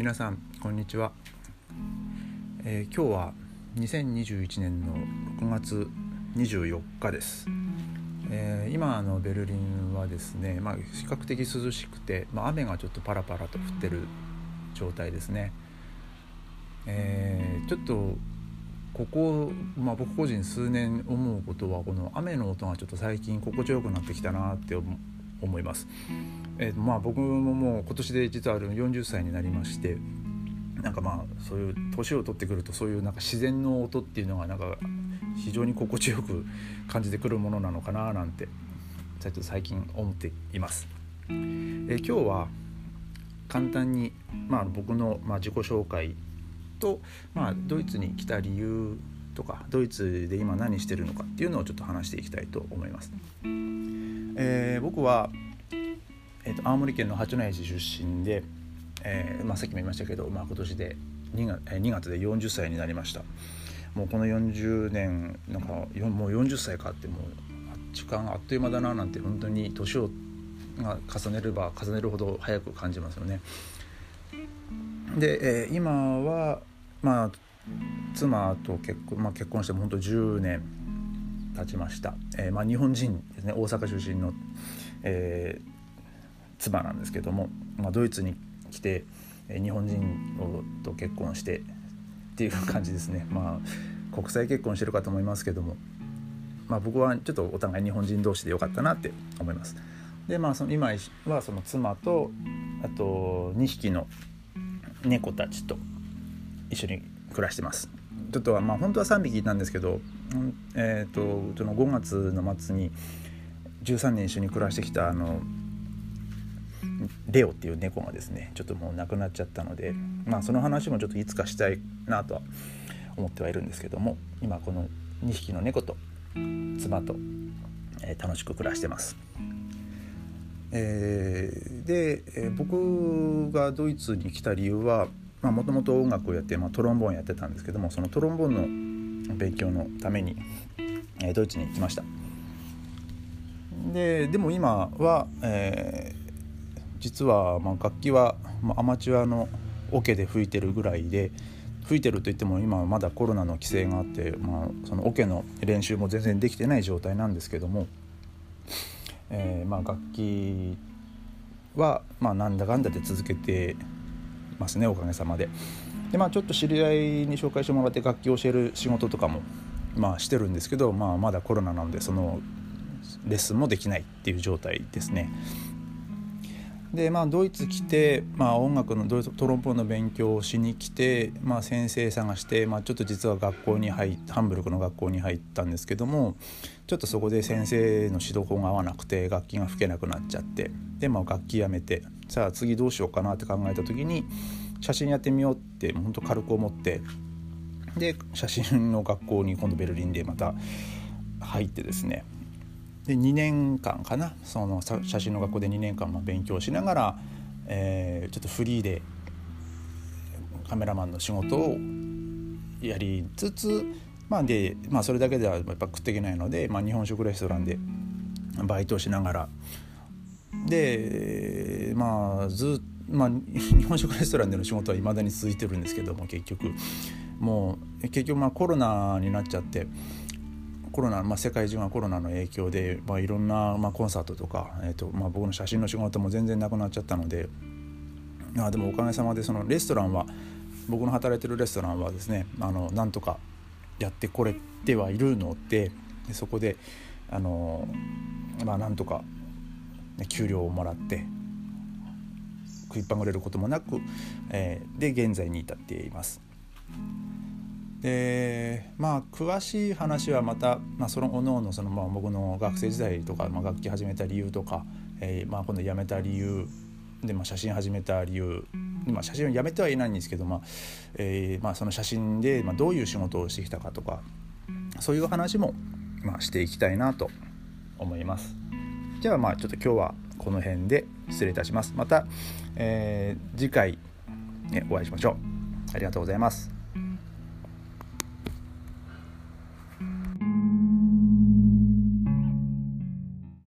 皆さんこんにちは、えー、今日は2021年の6月24日です、えー、今のベルリンはですね、まあ、比較的涼しくて、まあ、雨がちょっとパラパラと降ってる状態ですね、えー、ちょっとここ、まあ、僕個人数年思うことはこの雨の音がちょっと最近心地よくなってきたなって思思います。えー、まあ僕ももう今年で実は40歳になりましてなんかまあそういう年を取ってくるとそういうなんか自然の音っていうのがなんか非常に心地よく感じてくるものなのかななんてちょっと最近思っています。えー、今日は簡単に、まあ、僕の、まあ、自己紹介と、まあ、ドイツに来た理由とかドイツで今何してるのかっていうのをちょっと話していきたいと思います。えー、僕は、えーと、青森県の八戸市出身で、えーまあ、さっきも言いましたけど、まあ、今年で 2, 月2月で40歳になりましたもうこの40年なんかもう40歳かってもう時間あっという間だななんて本当に年をが重ねれば重ねるほど早く感じますよね。で、えー、今はまあ妻と結婚,、まあ、結婚しても本当10年経ちました、えーまあ、日本人ですね大阪出身の、えー、妻なんですけども、まあ、ドイツに来て、日本人と結婚してっていう感じですねまあ国際結婚してるかと思いますけども、まあ、僕はちょっとお互い日本人同士でよかったなって思います。でまあその今はその妻とあと2匹の猫たちと一緒に暮らしてます。ちょっとはまあ本当は3匹いたんですけど、えーと、その5月の末に13年一緒に暮らしてきたあのレオっていう猫がですねちょっともう亡くなっちゃったので、まあ、その話もちょっといつかしたいなとは思ってはいるんですけども今この2匹の猫と妻と、えー、楽しく暮らしてます。えー、で、えー、僕がドイツに来た理由はもともと音楽をやって、まあ、トロンボーンやってたんですけどもそのトロンボーンの勉強のために、えー、ドイツに来ました。ででも今は、えー、実は、まあ、楽器は、まあ、アマチュアのオ、ケで吹いてるぐらいで吹いてるといっても今はまだコロナの規制があって、まあ、そのオ、ケの練習も全然できてない状態なんですけども、えーまあ、楽器は、まあ、なんだかんだで続けてますねおかげさまで。でまあちょっと知り合いに紹介してもらって楽器を教える仕事とかもまあしてるんですけど、まあ、まだコロナなんでそのレッスンもできないっていう状態ですね。でまあドイツ来て、まあ、音楽のドイツトロンボーンの勉強をしに来て、まあ、先生探して、まあ、ちょっと実は学校に入ハンブルクの学校に入ったんですけどもちょっとそこで先生の指導法が合わなくて楽器が吹けなくなっちゃってで、まあ、楽器やめてさあ次どうしようかなって考えた時に写真やってみようって本当軽く思ってで写真の学校に今度ベルリンでまた入ってですねで2年間かな。その写真の学校で2年間勉強しながら、えー、ちょっとフリーでカメラマンの仕事をやりつつ、まあでまあ、それだけではやっぱ食っていけないので、まあ、日本食レストランでバイトをしながら。でまあずまあ、日本食レストランでの仕事はいまだに続いてるんですけども結局。もう結局まあコロナになっちゃってコロナ、まあ、世界中がコロナの影響で、まあ、いろんな、まあ、コンサートとか、えーとまあ、僕の写真の仕事も全然なくなっちゃったのであでもおかげさまでそのレストランは僕の働いてるレストランはですねあのなんとかやってこれてはいるのででそこであのまあなんとか給料をもらって食いっぱぐれることもなく、えー、で現在に至っています。でまあ詳しい話はまた、まあ、そのおのおのその、まあ、僕の学生時代とか、まあ、楽器始めた理由とか、えーまあ、今度辞めた理由で、まあ、写真始めた理由まあ、写真をやめてはいないんですけど、まあえーまあ、その写真で、まあ、どういう仕事をしてきたかとかそういう話も、まあ、していきたいなと思います。じゃあまあちょっと今日はこの辺で失礼いたします。また、えー、次回、ね、お会いしましょう。ありがとうございます。